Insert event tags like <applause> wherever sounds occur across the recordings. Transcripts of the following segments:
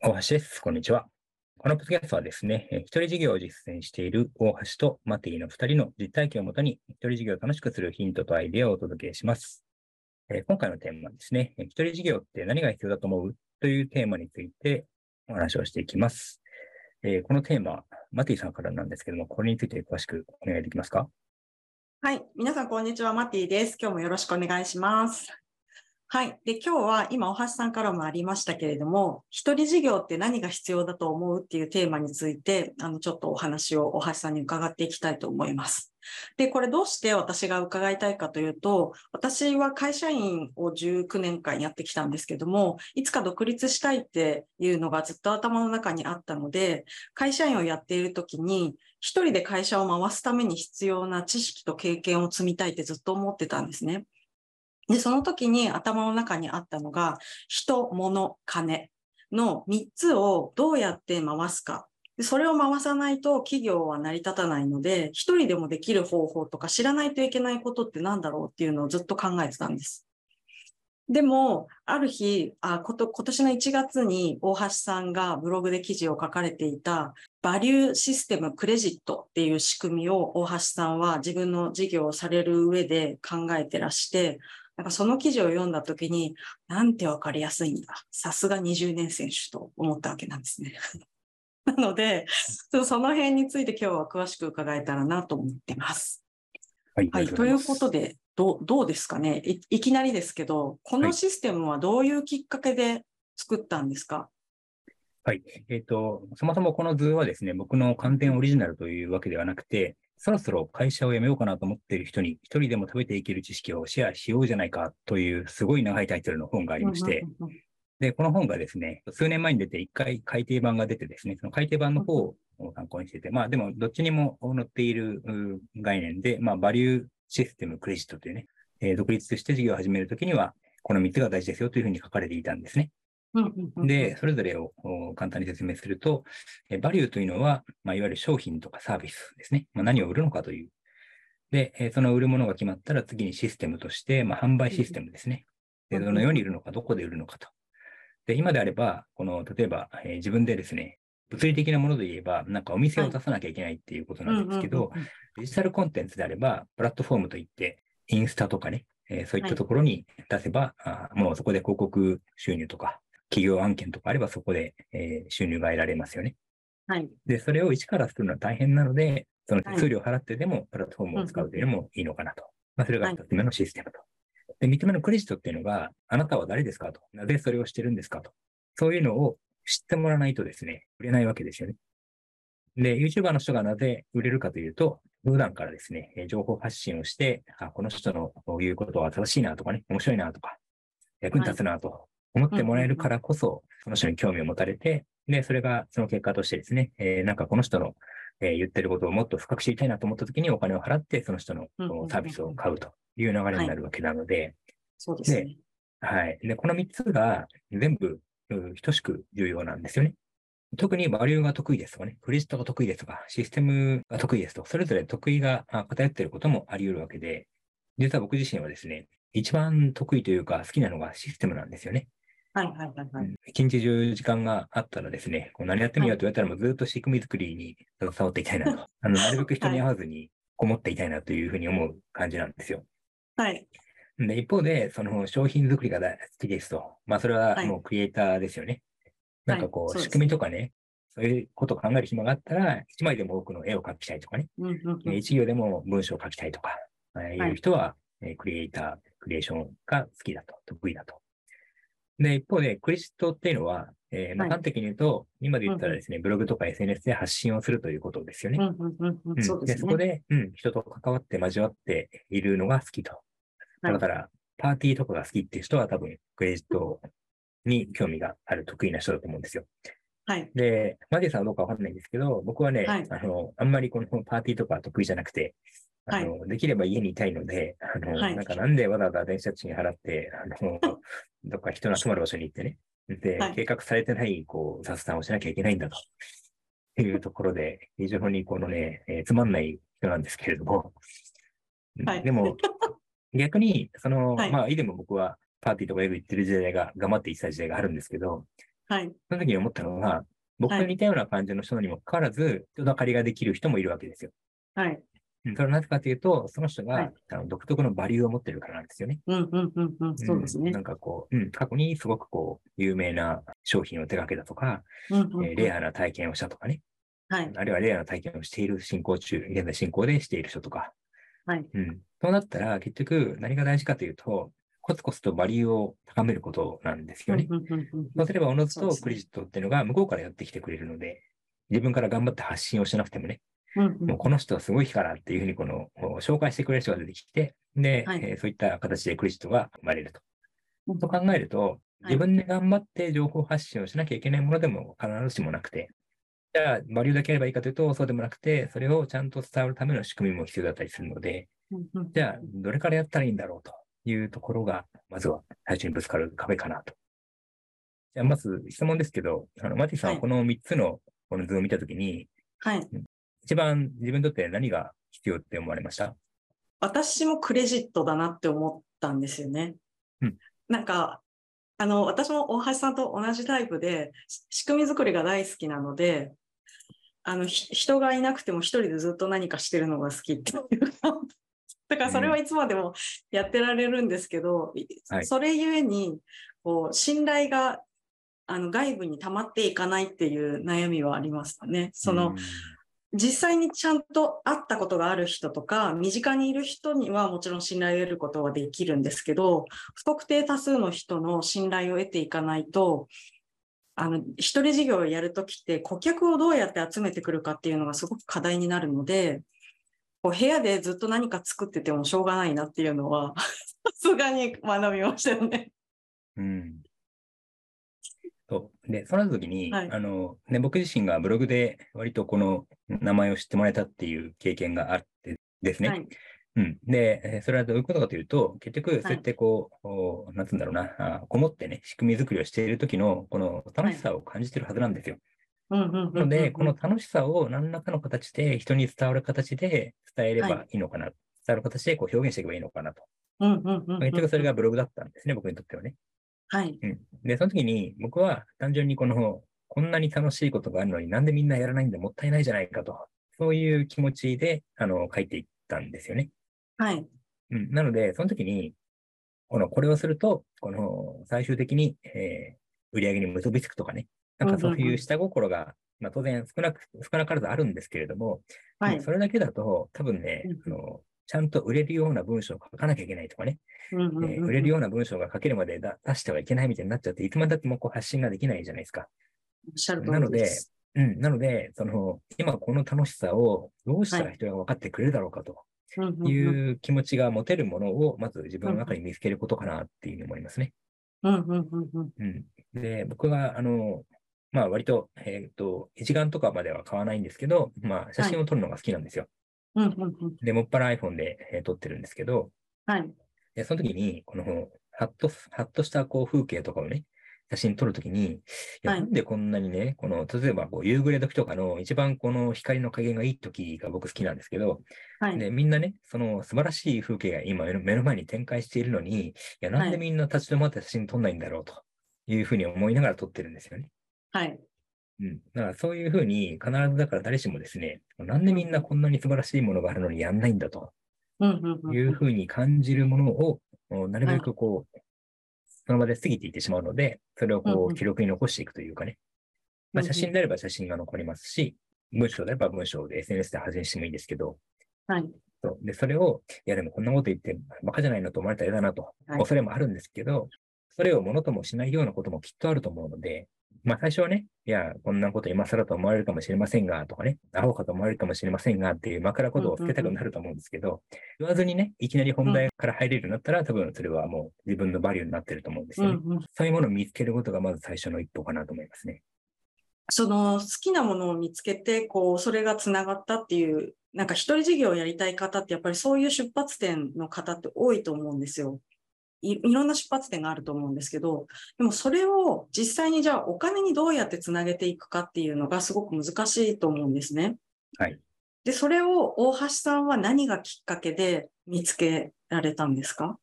大橋です。こんにちは。このポッドキャストはですね、一人事業を実践している大橋とマティの二人の実体験をもとに、一人事業を楽しくするヒントとアイデアをお届けします。えー今回のテーマはですね、一人事業って何が必要だと思う？というテーマについてお話をしていきます。えーこのテーマ、マティさんからなんですけども、これについて詳しくお願いできますか？はい。皆さん、こんにちは。マティです。今日もよろしくお願いします。はい。で、今日は今、お橋さんからもありましたけれども、一人事業って何が必要だと思うっていうテーマについて、あの、ちょっとお話をお橋さんに伺っていきたいと思います。で、これどうして私が伺いたいかというと、私は会社員を19年間やってきたんですけども、いつか独立したいっていうのがずっと頭の中にあったので、会社員をやっているときに、一人で会社を回すために必要な知識と経験を積みたいってずっと思ってたんですね。で、その時に頭の中にあったのが、人、物、金の3つをどうやって回すか。でそれを回さないと企業は成り立たないので、一人でもできる方法とか知らないといけないことって何だろうっていうのをずっと考えてたんです。でも、ある日、あこと今年の1月に大橋さんがブログで記事を書かれていた、バリューシステムクレジットっていう仕組みを大橋さんは自分の事業をされる上で考えてらして、なんかその記事を読んだ時に、なんてわかりやすいんだ。さすが20年選手と思ったわけなんですね。<laughs> なので、そその辺について今日は詳しく伺えたらなと思ってます。はいはい。ということで、どう、どうですかね？いいきなりですけど、このシステムはどういうきっかけで作ったんですか？はい。えっ、と、そもそもこの図はですね、僕の完全オリジナルというわけではなくて、そろそろ会社を辞めようかなと思っている人に、一人でも食べていける知識をシェアしようじゃないかという、すごい長いタイトルの本がありまして、で、この本がですね、数年前に出て一回改訂版が出てですね、その改訂版の方を参考にしてて、まあでもどっちにも載っているう概念で、まあバリューシステムクレジットというね、えー独立して事業を始めるときには、この3つが大事ですよというふうに書かれていたんですね。で、それぞれをお簡単に説明すると、えーバリューというのは、まあ、いわゆる商品とかサービスですね。まあ、何を売るのかという。で、えーその売るものが決まったら次にシステムとして、まあ、販売システムですね。で、うんどのように売るのか、どこで売るのかと。で、今であれば、この、例えば、えー自分でですね、物理的なもので言えば、なんかお店を出さなきゃいけないっていうことなんですけど、デジタルコンテンツであれば、プラットフォームといって、インスタとかね、えーそういったところに出せば、あーもうそこで広告収入とか、企業案件とかあればそこで、えー収入が得られますよね。はい。で、それを一からするのは大変なので、その手数料を払ってでもプラットフォームを使うというのもいいのかなと。まあ、それが一つ目のシステムと。で、三つ目のクレジットっていうのが、あなたは誰ですかと。なぜそれをしてるんですかと。そういうのを知ってもらわないとですね、売れないわけですよね。で、YouTuber の人がなぜ売れるかというと、普段からですね、えー情報発信をして、あ、この人の言うことは正しいなとかね、面白いなとか、役に立つなと思ってもらえるからこそ、その人に興味を持たれて、で、それがその結果としてですね、えーなんかこの人の、えー言ってることをもっと深く知りたいなと思った時にお金を払って、その人のサービスを買うという流れになるわけなので、そうですね。はい。で、この3つが全部、うん等しく重要なんですよね。特にバリューが得意ですとかね、クレジットが得意ですとか、システムが得意ですと、それぞれ得意があ偏っていることもあり得るわけで、実は僕自身はですね、一番得意というか好きなのがシステムなんですよね。はいはいはいはい。一日中時間があったらですね、こう何やってみようと言われたらもうずっと仕組み作りに <laughs> 携わっていきたいなと。<laughs> あの、なるべく人に会わずにこもっていたいなというふうに思う感じなんですよ。はい。で、一方で、その商品作りが大好きですと。まあ、それははいもうクリエイターですよね。なんかこう、仕組みとかね、そういうことを考える暇があったら、一枚でも多くの絵を描きたいとかね、うんうんうん一行でも文章を書きたいとか、ああいう人は、えークリエイター、クリエーションが好きだと、得意だと。で、一方で、クレジットっていうのは、えーまあ、はい端的に言うと、今で言ったらですね、ブログとか SNS で発信をするということですよね。うんうんうんううんんそうですね。そこで、うん、人と関わって交わっているのが好きと。はいだから、パーティーとかが好きっていう人は多分、クレジットに興味がある得意な人だと思うんですよ。はい。で、マディさんはどうかわかんないんですけど、僕はね、はい。あの、あんまりこのパーティーとか得意じゃなくて、あの、できれば家にいたいので、あの、はい。なんかなんでわざわざ電車賃払って、あの、<laughs> どっか人の集まる場所に行ってね、で、はい。計画されてない、こう、雑談をしなきゃいけないんだと。いうところで、非常にこのね、えーつまんない人なんですけれども、はい。でも、逆に、その、はい。まあ、以前も僕はパーティーとかよく行ってる時代が、頑張って行ってた時代があるんですけど、はい。その時に思ったのが、僕と似たような感じの人にもかかわらず、人だかりができる人もいるわけですよ。はい。うんそれはなぜかというと、その人が、はいあの独特のバリューを持ってるからなんですよね。うん、うん、うん、うん。そうですねんな。んかこう、うん、過去にすごくこう、有名な商品を手掛けたとか、うん、うんえーレアな体験をしたとかね、はい。あるいはレアな体験をしている進行中、現在進行でしている人とか、はい。うん。そうなったら、結局何が大事かというと、コツコツとバリューを高めることなんですよね。そうすれば、おのずとクレジットっていうのが向こうからやってきてくれるので、自分から頑張って発信をしなくてもね、もうこの人はすごいからっていうふうにこの紹介してくれる人が出てきて、で、はい。えーそういった形でクレジットが生まれると。うん。と考えると、自分で頑張って情報発信をしなきゃいけないものでも必ずしもなくて、じゃあ、バリューだけやればいいかというと、そうでもなくて、それをちゃんと伝わるための仕組みも必要だったりするので、じゃあ、どれからやったらいいんだろうというところが、まずは最初にぶつかる壁かなと。じゃあ、まず質問ですけど、あのマティさんははいこの3つのこの図を見たときに、はい。一番自分にとって何が必要って思われました？私もクレジットだなって思ったんですよね。うんなんか、あの、私も大橋さんと同じタイプで、し仕組み作りが大好きなので、あの、ひ人がいなくても一人でずっと何かしてるのが好きっていうか、だからそれはいつまでもやってられるんですけど、いはい。それゆえに、こう、信頼が、あの、外部に溜まっていかないっていう悩みはありましたね。その、うん。実際にちゃんと会ったことがある人とか、身近にいる人にはもちろん信頼を得ることはできるんですけど、不特定多数の人の信頼を得ていかないと、あの、一人事業をやるときって顧客をどうやって集めてくるかっていうのがすごく課題になるので、こう部屋でずっと何か作っててもしょうがないなっていうのは、<laughs> さすがに学びましたよね。うん。そう。で、その時に、はいあの、ね、僕自身がブログで割とこの名前を知ってもらえたっていう経験があってですね。はい。うん。で、えーそれはどういうことかというと、結局、そうやってこう、おなんつうんだろうな、あこもってね、仕組み作りをしている時の、この楽しさを感じてるはずなんですよ。うんうんうんうんなので、この楽しさを何らかの形で人に伝わる形で伝えればいいのかな。伝わる形でこう表現していけばいいのかなと。うんうんうんうん結局それがブログだったんですね、僕にとってはね。はい。うん。で、その時に僕は単純にこの、こんなに楽しいことがあるのになんでみんなやらないんだ、もったいないじゃないかと。そういう気持ちで、あの、書いていったんですよね。はい。うん。なので、その時に、この、これをすると、この、最終的に、えー売り上げに結びつくとかね。なんかそういう下心が、まあ当然少なく、少なからずあるんですけれども、はい。それだけだと、多分ね、うんあの、ちゃんと売れるような文章を書かなきゃいけないとかね、売れるような文章が書けるまでだ出してはいけないみたいになっちゃって、いつまでだってもこう発信ができないじゃないですか。なので。うん。なので、その、今この楽しさをどうしたら人が分かってくれるだろうかという気持ちが持てるものを、まず自分の中に見つけることかなっていうふうに思いますね。で、僕は、あの、まあ割と、えっ、と、一眼とかまでは買わないんですけど、まあ写真を撮るのが好きなんですよ。うんうんうんで、もっぱら iPhone で、えー撮ってるんですけど、はい。で、その時に、この、はっと、はっとしたこう風景とかをね、写真撮るときに、なんでこんなにね、この、例えばこう夕暮れ時とかの一番この光の加減がいい時が僕好きなんですけど、はい。で、みんなね、その素晴らしい風景が今目の目の前に展開しているのに、いや、なんでみんな立ち止まって写真撮んないんだろうというふうに思いながら撮ってるんですよね。はい。うん。だからそういうふうに、必ずだから誰しもですね、なんでみんなこんなに素晴らしいものがあるのにやんないんだと。うんうんうんいうふうに感じるものを、おなるべくこう、その場で過ぎていってしまうので、それをこうん記録に残していくというかね。まあ、写真であれば写真が残りますし、文章であれば文章で SNS で発信してもいいんですけど、はい。そう。で、それを、いやでもこんなこと言ってバカじゃないのと思われたら嫌だなと、はい。恐れもあるんですけど、それをものともしないようなこともきっとあると思うので、まあ最初はね、いや、こんなこと今更と思われるかもしれませんが、とかね、アホかと思われるかもしれませんがっていう枕言葉をつけたくなると思うんですけど、言わずにね、いきなり本題から入れるようになったら、多分それはもう自分のバリューになってると思うんですよね。うんうんそういうものを見つけることがまず最初の一歩かなと思いますね。その好きなものを見つけて、こう、それがつながったっていう、なんか一人事業をやりたい方って、やっぱりそういう出発点の方って多いと思うんですよ。いいろんな出発点があると思うんですけど、でもそれを実際にじゃあお金にどうやってつなげていくかっていうのがすごく難しいと思うんですね。はい。で、それを大橋さんは何がきっかけで見つけられたんですか？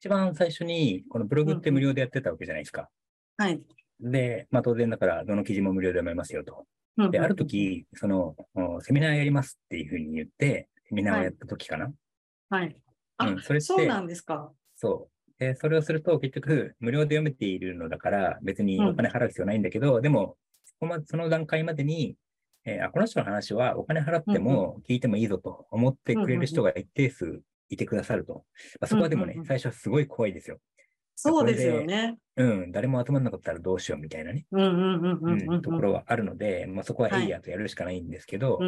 一番最初に、このブログって無料でやってたわけじゃないですか。はい。で、まあ当然だから、どの記事も無料で読めますよと。で、ある時、その、セミナーやりますっていうふうに言って、セミナーをやった時かな。はい。あ、うんそれってそうなんですか。そう。で、それをすると結局無料で読めているのだから別にお金払う必要ないんだけど、でも、そこまその段階までに、えーあ、この人の話はお金払っても聞いてもいいぞと思ってくれる人が一定数いてくださると。まあ、そこはでもねうんうんうん、最初はすごい怖いですよ。そうですよね。うん、誰も集まんなかったらどうしようみたいなね、ところはあるので、まあ、そこははいエイヤーとやるしかないんですけど。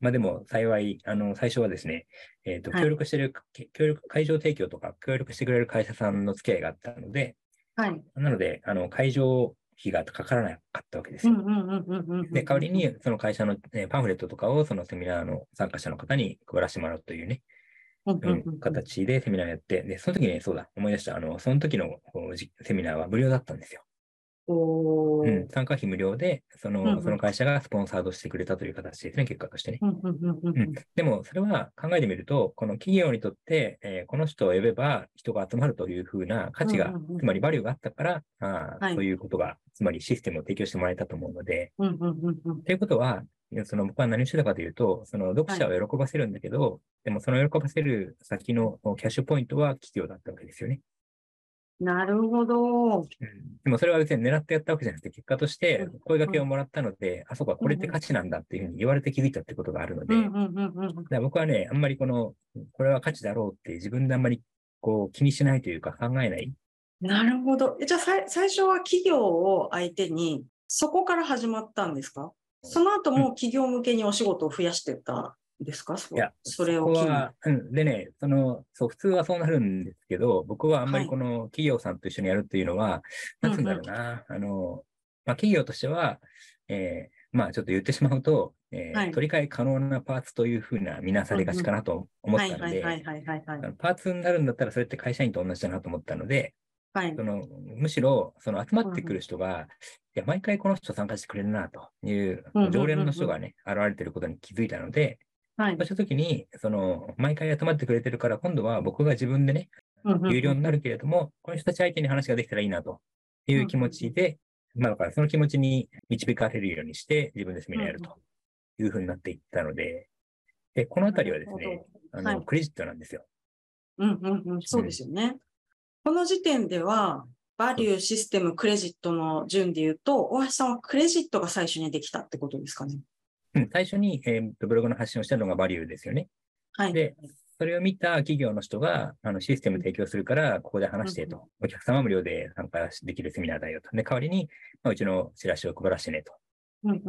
まあでも幸い、あの、最初はですね、えっ、と、はい協力してる、け協力、会場提供とか協力してくれる会社さんの付き合いがあったので、はい。なので、あの、会場費がかからなかったわけですよ。で、代わりに、その会社の、えーパンフレットとかを、そのセミナーの参加者の方に配らせてもらうというね、形でセミナーやって、で、その時に、そうだ、思い出した、あの、その時のセミナーは無料だったんですよ。うん、参加費無料で、そうんうん。の、その会社がスポンサードしてくれたという形ですね、結果としてね。うんうんうんうんうん。でも、それは考えてみると、この企業にとって、えーこの人を呼べば人が集まるというふうな価値が、うんうんうん。つまりバリューがあったから、あーはい。そういうことが、つまりシステムを提供してもらえたと思うので、うんうんいうことは、その僕は何をしてたかというと、その読者を喜ばせるんだけど、でもその喜ばせる先のキャッシュポイントは企業だったわけですよね。なるほど。うん。でもそれは別に狙ってやったわけじゃなくて、結果としてうん。声掛けをもらったので、あそこはこれって価値なんだっていうふうに言われて気づいたってことがあるので、僕はね、あんまりこの、これは価値だろうって自分であんまりこう気にしないというか考えない。なるほど。えじゃあ最初は企業を相手に、そこから始まったんですか？その後も企業向けにお仕事を増やしてった？んですか？そいや、それをうん、でね、その、そう、普通はそうなるんですけど、僕はあんまりはい。この企業さんと一緒にやるっていうのは、なんつうんだろうな、あの、まあ、企業としては、えーまあちょっと言ってしまうと、えーはい。取り替え可能なパーツというふうな見なされがちかなと思っはいたので、はいはいはいはいはい。あのパーツになるんだったらそれって会社員と同じだなと思ったので、はい。そのむしろその集まってくる人が、いや、毎回この人参加してくれるなといううんうんうんうん。常連の人がね、現れてることに気づいたので、はい。そうしたときに、その、毎回集まってくれてるから、今度は僕が自分でね、有料になるけれども、この人たち相手に話ができたらいいなという気持ちで、まあだからその気持ちに導かれるようにして、自分でセミナーやるというふうになっていったので、で、このあたりはですね、あの、はい。クレジットなんですよ。うんうんうん、そうですよね。この時点では、バリュー、システム、クレジットの順で言うと、大橋さんはクレジットが最初にできたってことですかね？うん、最初に、えーとブログの発信をしたのがバリューですよね。はい。で、それを見た企業の人が、あの、システム提供するから、ここで話してと。お客様は無料で参加できるセミナーだよと。で、代わりに、まあ、うちのチラシを配らせてねと。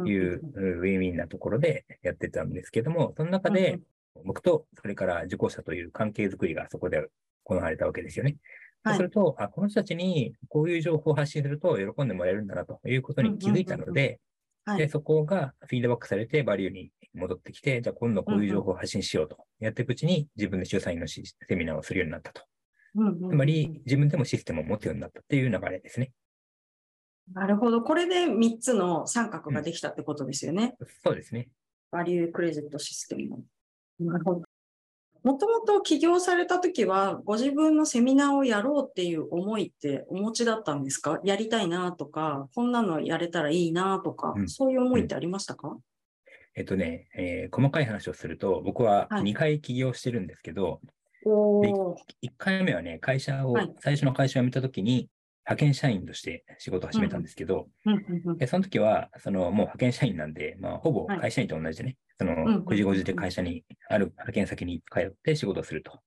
いうウィンウィンなところでやってたんですけども、その中で、僕と、それから受講者という関係づくりがそこで行われたわけですよね。はいそうすると、あ、この人たちにこういう情報を発信すると喜んでもらえるんだなということに気づいたので、はいで、そこがフィードバックされてバリューに戻ってきて、じゃあ今度こういう情報を発信しようとやっていくうちに自分で主催のしセミナーをするようになったと。うんうんうんつまり自分でもシステムを持つようになったっていう流れですね。なるほど。これで3つの三角ができたってことですよね。そうですね。バリュークレジットシステム。なるほど。もともと起業されたときは、ご自分のセミナーをやろうっていう思いってお持ちだったんですか？やりたいなとか、こんなのやれたらいいなとか、うん。そういう思いってありましたか、えっとね、えー細かい話をすると、僕ははい。2回起業してるんですけど、おー。1回目はね、会社を、はい。最初の会社を辞めたときに、派遣社員として仕事を始めたんですけど、うんうんうんでその時は、そのもう派遣社員なんで、まあ、ほぼはい会社員と同じでね、そのんうん9時5時で会社に、ある派遣先に通って仕事をすると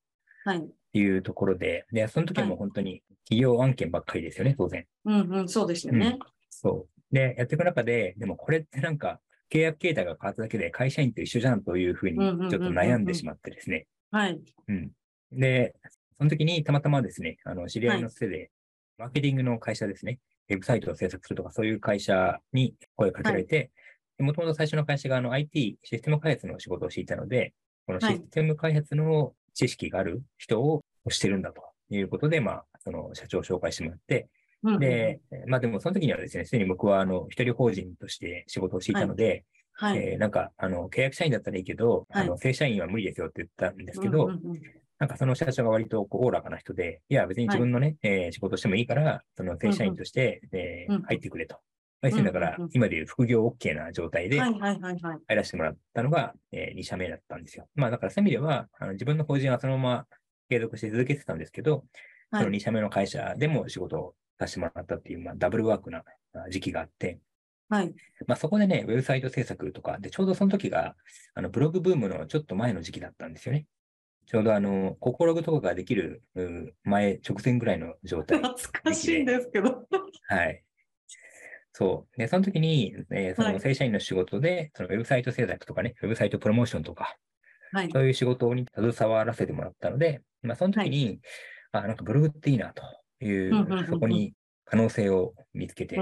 はい。いうところで、で、その時はもう本当に企業案件ばっかりですよね、当然。うんうん、そうですよね。そう。で、やっていく中で、でもこれってなんか、契約形態が変わっただけで会社員と一緒じゃんというふうにうんうんうんうんうんちょっと悩んでしまってですね。はい。うん。で、その時にたまたまですね、あの、知り合いのせいで、マーケティングの会社ですね、ウェブサイトを制作するとか、そういう会社に声をかけられて、もともと最初の会社があの IT、システム開発の仕事をしていたので、このシステム開発の知識がある人を推してるんだということで、まあ、その社長を紹介してもらって、で、まあでもその時にはですね、すでに僕はあの、一人法人として仕事をしていたので、はい。えーなんか、あの、契約社員だったらいいけど、はい。あの、正社員は無理ですよって言ったんですけど、うんうんうんなんかその社長が割とこうおおらかな人で、いや別に自分のね、えー仕事してもいいから、その正社員として、えーうん入ってくれと。まあだからうんうんうん、今でいう副業 OK な状態ではいはいはいはい。入らせてもらったのが、え2社目だったんですよ。まあだからそういう意味では、あの自分の法人はそのまま継続して続けてたんですけど、そのはい。2社目の会社でも仕事をさせてもらったっていう、まあダブルワークなあ時期があって、はい。まあそこでね、ウェブサイト制作とか、で、ちょうどその時が、あの、ブログブームのちょっと前の時期だったんですよね。ちょうどあの、ココログとかができるう前、直前ぐらいの状態。懐かしいんですけど。はい。そう。で、その時に、えーそはいの正社員の仕事で、そのウェブサイト制作とかね、ウェブサイトプロモーションとか、はい。そういう仕事に携わらせてもらったので、まあ、その時に、あ、なんかブログっていいなという、そこに可能性を見つけて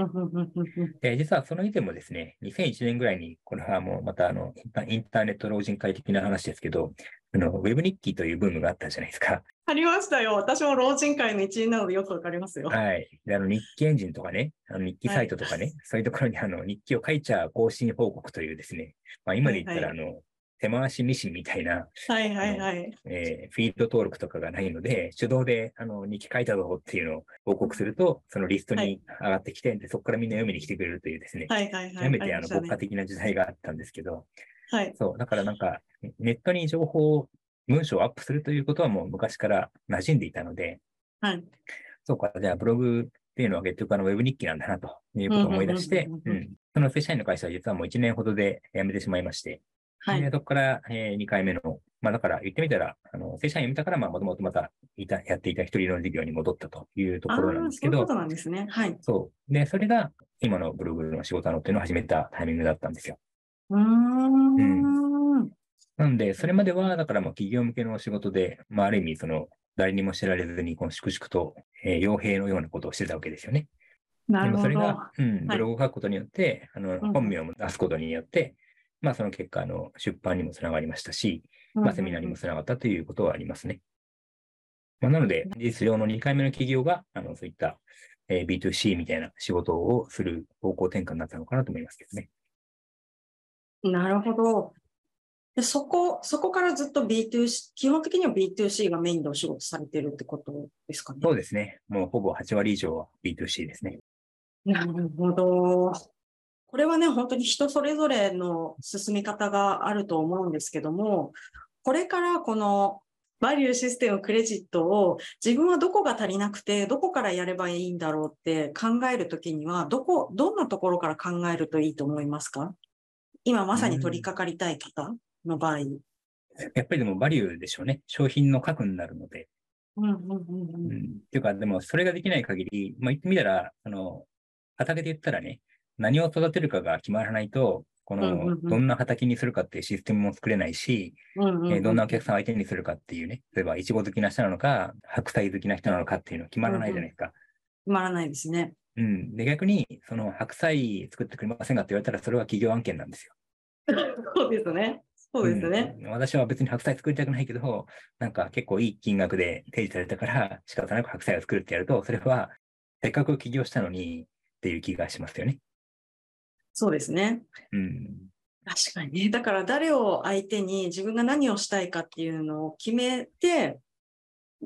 で、実はその以前もですね、2001年ぐらいに、これはもうまたあの、インターネット老人会的な話ですけど、あの、ウェブ日記というブームがあったじゃないですか。ありましたよ。私も老人会の一員なのでよくわかりますよ。はい。で、あの、日記エンジンとかね、あの日記サイトとかね、そういうところにあの、日記を書いちゃう更新報告というですね、まあ今で言ったらあの、手回しミシンみたいな、はいはいはい。えーフィード登録とかがないので、手動であの日記書いたぞっていうのを報告すると、そのリストに上がってきて、でそこからみんな読みに来てくれるというですね、はいはいはい。極めてあの国家的な時代があったんですけど、はい。そう、だからなんか、ネットに情報を、文章をアップするということはもう昔から馴染んでいたので、はい。そうか、じゃあブログっていうのは結局あのウェブ日記なんだなということを思い出してその正社員の会社は実はもう1年ほどで辞めてしまいまして、ではい。そこから、え2回目の、まあだから言ってみたら、あの正社員辞めたから、まあもともとまたいたやっていた一人の事業に戻ったというとあころなんあ、ですけどそういうこと、なんですね。はい。そう。で、それが今のブログの仕事なのっていうのを始めたタイミングだったんですよ。うーん。なので、それまでは、だからもう企業向けの仕事で、まあ、ある意味、その、誰にも知られずに、この粛々と、えー傭兵のようなことをしてたわけですよね。でもなるほど。それが、うん、はいブログを書くことによって、あの、ん本名を出すことによって、まあ、その結果、あの、出版にもつながりましたし、まあ、セミナーにもつながったということはありますね。まあ、なので、事実上の2回目の企業が、あの、そういった、えー B2C みたいな仕事をする方向転換になったのかなと思いますけどね。なるほど。でそこ、そこからずっと B2C、基本的には B2C がメインでお仕事されてるってことですかね？そうですね。もうほぼ8割以上は B2C ですね。なるほど。これはね、本当に人それぞれの進み方があると思うんですけども、これからこのバリューシステムクレジットを自分はどこが足りなくて、どこからやればいいんだろうって考えるときには、どこ、どんなところから考えるといいと思いますか？今まさに取り掛かりたい方の場合。やっぱりでもバリューでしょうね。商品の核になるので。うんうんうんううんん。っていうか、でもそれができない限り、まあ言ってみたら、あの、畑で言ったらね、何を育てるかが決まらないと、この、どんな畑にするかっていうシステムも作れないし、えーどんなお客さんを相手にするかっていうね、例えば、イチゴ好きな人なのか、白菜好きな人なのかっていうのは決まらないじゃないですか。決まらないですね。うん。で、逆に、その白菜作ってくれませんかって言われたら、それは企業案件なんですよ。<laughs> そうですね。そうですね。うん私は別に白菜作りたくないけど、なんか結構いい金額で提示されたから、仕方なく白菜を作るってやると、それは、せっかく起業したのにっていう気がしますよね。そうですね。うん。確かにね。だから誰を相手に自分が何をしたいかっていうのを決めて、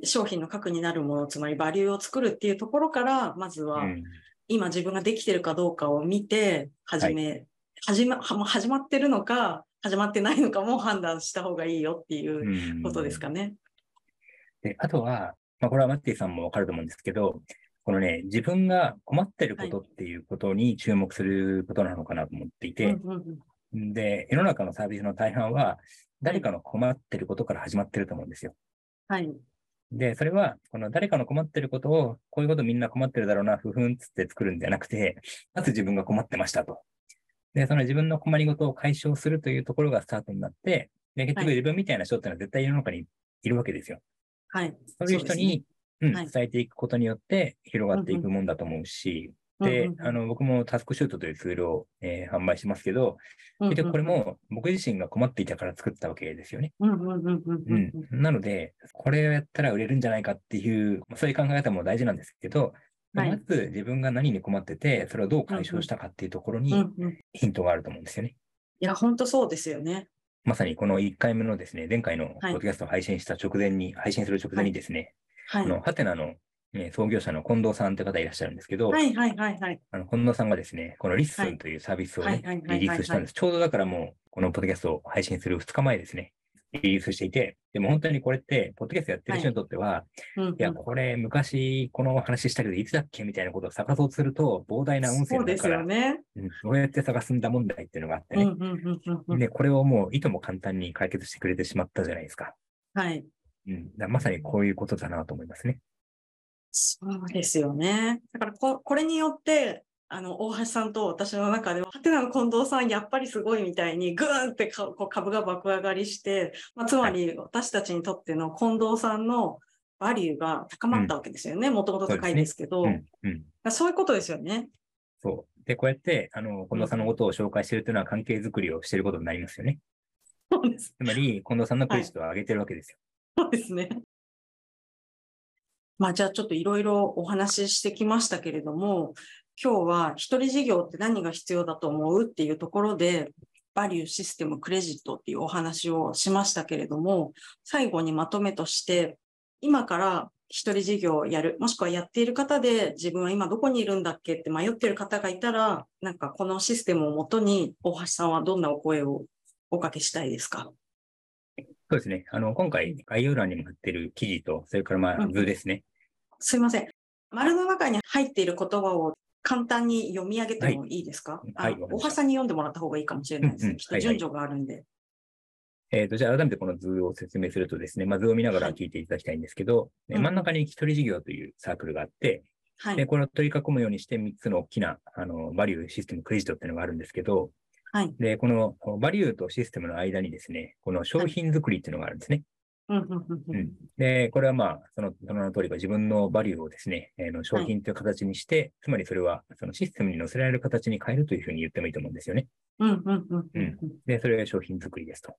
商品の核になるもの、つまりバリューを作るっていうところから、まずはうん今自分ができてるかどうかを見て、始め、始ま、は始まってるのか、始まってないのかも判断した方がいいよっていううんことですかね。で、あとは、まあ、これはマッティさんもわかると思うんですけど、このね、自分が困ってることっていうことに注目することなのかなと思っていて、で、世の中のサービスの大半は、誰かの困ってることから始まってると思うんですよ。はい。で、それは、この誰かの困ってることを、こういうことみんな困ってるだろうな、ふふんつって作るんじゃなくて、まず自分が困ってましたと。で、その自分の困りごとを解消するというところがスタートになって、で、結局はい自分みたいな人ってのは絶対世の中にいるわけですよ。はい。そういう人に、うん。はい。伝えていくことによって広がっていくもんだと思うし、で、あの、僕もタスクシュートというツールを、えー販売してますけど、の結局これ、も僕自身が困っていたから作ったわけですよね。うん。なので、これをやったら売れるんじゃないかっていう、まあそういう考え方も大事なんですけど、はい。まず自分が何に困ってて、それをどう解消したかっていうところにヒントがあると思うんですよね。や、本当そうですよね。まさにこの1回目のですね、前回のポッドキャストを配信した直前に、配信する直前にですね、はいあ。の、ハテナの、ね、創業者の近藤さんって方いらっしゃるんですけど、はいはいはいはい。あの近藤さんがですね、このリッスはいンというサービスをねはいはいはいはいリリースしたんです。ちょうどだからもう、このポッドキャストを配信する2日前ですね、リリースしていて、でも本当にこれって、ポッドキャストやってる人にとっては、うんうんいや、これ昔この話したけど、いつだっけみたいなことを探そうとすると、膨大な音声そうですだから、よね。うんどうやって探すんだ問題っていうのがあってね。うんうんうんうんうん。で、これをもういとも簡単に解決してくれてしまったじゃないですか。はい。うん、まさにこういうことだなと思いますね。そうですよね。だからこ、これによって、あの、大橋さんと私の中では、ハテナの近藤さん、やっぱりすごいみたいに、ぐーんってかこう株が爆上がりして、まあ、つまり私たちにとっての近藤さんのバリューが高まったわけですよね。もともと高いですけど、うん、うん。そういうことですよね。そう。で、こうやって、あの、近藤さんのことを紹介してるというのは関係づくりをしていることになりますよね。そうです。つまり、近藤さんのクレジットを上げてるわけですよ。そうですね。まあ、じゃあちょっといろいろお話ししてきましたけれども、今日は一人事業って何が必要だと思うっていうところで、バリュー、システム、クレジットっていうお話をしましたけれども、最後にまとめとして、今から一人事業をやる、もしくはやっている方で自分は今どこにいるんだっけって迷ってる方がいたら、なんかこのシステムをもとに大橋さんはどんなお声をおかけしたいですか？そうですね。あの、今回、概要欄にも貼ってる記事と、それからまあうん、図ですね。すいません。丸の中に入っている言葉を簡単に読み上げてもいいですか、あはいわかりました大橋さんに読んでもらった方がいいかもしれないですね。うんうんはいはいきっと順序があるんで。えっ、と、じゃあ改めてこの図を説明するとですね、まあ、図を見ながら聞いていただきたいんですけど、うん真ん中に一人事業というサークルがあって、で、はい。これを取り囲むようにして3つの大きな、あの、バリュー、システム、クレジットっていうのがあるんですけど、はい。で、このバリューとシステムの間にですね、この商品作りっていうのがあるんですね。うんで、これはまあ、その、その名の通りか自分のバリューをですね、えーの商品という形にして、つまりそれはそのシステムに載せられる形に変えるというふうに言ってもいいと思うんですよね。うんうんうんうん。うん。で、それが商品作りですと。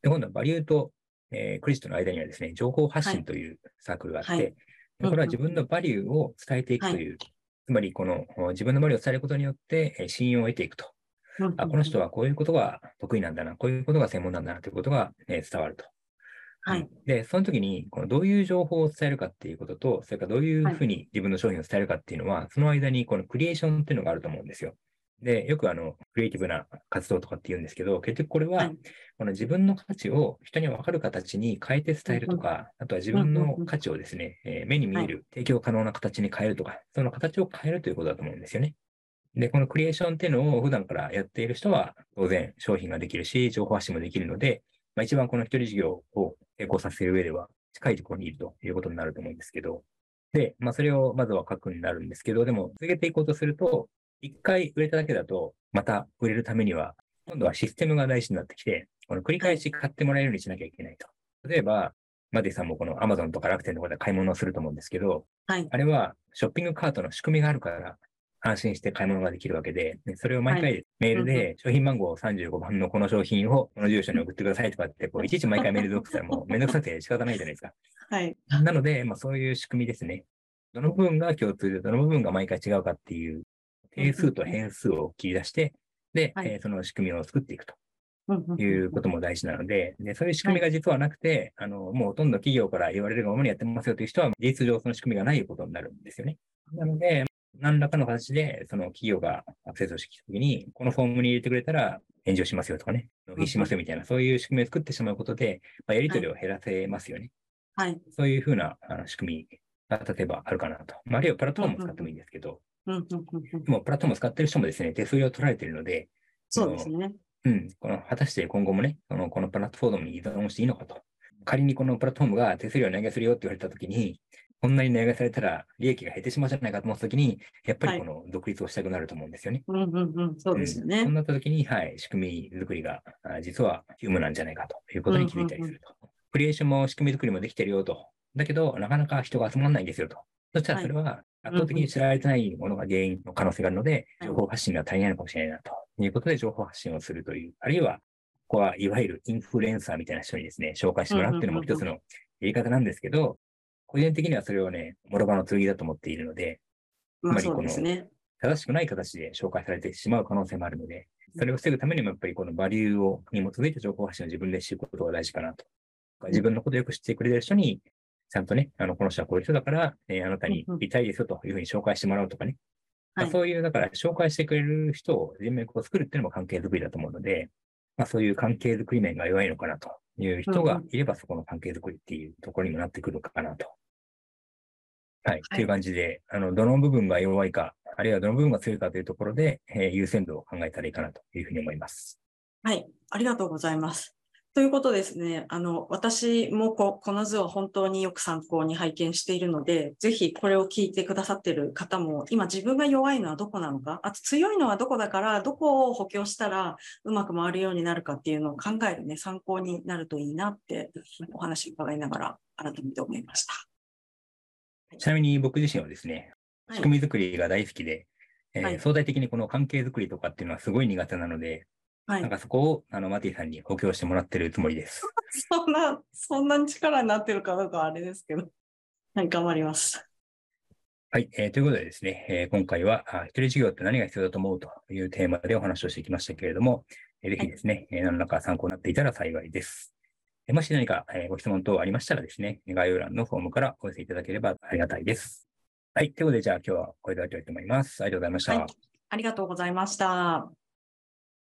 で、今度はバリューと、えークレジットの間にはですね、情報発信というサークルがあって、はい。でこれは自分のバリューを伝えていくという、つまりこのお自分のバリューを伝えることによって、えー信用を得ていくと。あ、この人はこういうことが得意なんだな、こういうことが専門なんだなということが、えー伝わると。はい。で、その時に、このどういう情報を伝えるかっていうことと、それからどういうふうに自分の商品を伝えるかっていうのは、その間にこのクリエーションっていうのがあると思うんですよ。で、よくあの、クリエイティブな活動とかって言うんですけど、結局これは、はい。この自分の価値を人に分かる形に変えて伝えるとか、あとは自分の価値をですね、えー目に見える、提供可能な形に変えるとか、その形を変えるということだと思うんですよね。で、このクリエーションっていうのを普段からやっている人は、当然商品ができるし、情報発信もできるので、まあ、一番この一人事業を成功させる上では、近いところにいるということになると思うんですけど、で、まあ、それをまずは書くになるんですけど、でも、続けていこうとすると、一回売れただけだと、また売れるためには、今度はシステムが大事になってきて、この繰り返し買ってもらえるようにしなきゃいけないと。例えば、マディさんもこの Amazon とか楽天とかで買い物をすると思うんですけど、はい。あれはショッピングカートの仕組みがあるから、安心して買い物ができるわけで、でそれを毎は回メールで商品番号35番のこの商品をこの住所に送ってくださいとかって、こういちいち毎回メールで送ったらもうめんどくさくて仕方ないじゃないですか。はい。なので、まあそういう仕組みですね。どの部分が共通で、どの部分が毎回違うかっていう定数と変数を切り出して、で、はいえーその仕組みを作っていくということも大事なので、でそういう仕組みが実はなくて、あの、もうほとんど企業から言われるがままにやってますよという人は、事実上その仕組みがないことになるんですよね。なので、何らかの形で、その企業がアクセスをしてきたときに、このフォームに入れてくれたら炎上しますよとかね、納品しますよみたいな、そういう仕組みを作ってしまうことで、まあ、やり取りを減らせますよね。はい。そういうふうなあの仕組みが例えばあるかなと。まあ、あるいはプラットフォームを使ってもいいんですけど、うんうプラットフォームを使っている人もですね、手数料を取られているので、そうですね。うん、この果たして今後もね、このこのプラットフォームに依存していいのかと。仮にこのプラットフォームが手数料を値上げするよって言われたときに、こんなに値上げされたら利益が減ってしまうじゃないかと思ったときに、やっぱりこの独立をしたくなると思うんですよね。うんうんうん。そうですよねんそう。なったときに、はい、仕組み作りがあ実は急務なんじゃないかということに気づいたりすると。クリエーションも仕組み作りもできてるよと。だけど、なかなか人が集まらないんですよと。そしたらそれは圧倒的に知られてないものが原因の可能性があるので、はい情報発信が足りないのかもしれないなということで情報発信をするという、あるいは、ここはいわゆるインフルエンサーみたいな人にですね、紹介してもらうっていうのも一つのやり方なんですけど、個人的にはそれをね、諸刃の剣だと思っているので、まあつまりこの。正しくない形で紹介されてしまう可能性もあるので、それを防ぐためにもやっぱりこのバリューをに基づいた情報発信を自分で知ることが大事かなと。自分のことをよく知ってくれてる人に、ちゃんとね、あの、この人はこういう人だから、えーあなたにいたいですよというふうに紹介してもらうとかね。まあはいそういう、だから紹介してくれる人を人脈を作るっていうのも関係づくりだと思うので、まあそういう関係づくり面が弱いのかなという人がいれば、そこの関係づくりっていうところにもなってくるかなと。はい。っていう感じで、あの、どの部分が弱いか、あるいはどの部分が強いかというところで、えー優先度を考えたらいいかなというふうに思います。はい、ありがとうございます。ということですね、あの、私もここの図を本当によく参考に拝見しているので、ぜひこれを聞いてくださっている方も、今自分が弱いのはどこなのか、あと強いのはどこだから、どこを補強したらうまく回るようになるかっていうのを考えるね、参考になるといいなってお話伺いながら改めて思いました。ちなみに僕自身はですね、はい。仕組み作りが大好きで、えーはい。相対的にこの関係づくりとかっていうのはすごい苦手なので、はいなん。かそこをあのマティさんに補強してもらってるつもりです。<laughs> そんな、そんなに力になってるかどうかはあれですけど。<laughs> はい、頑張ります。はい、えーということでですね、えー今回は、あ一人事業って何が必要だと思うというテーマでお話をしてきましたけれども、えーぜひですね、えー何らか参考になっていたら幸いです。えーもし何か、えーご質問等ありましたらですね、概要欄のフォームからお寄せいただければありがたいです。はい、ということで、じゃあ今日はこれで終わりたいと思います。ありがとうございました。はいありがとうございました。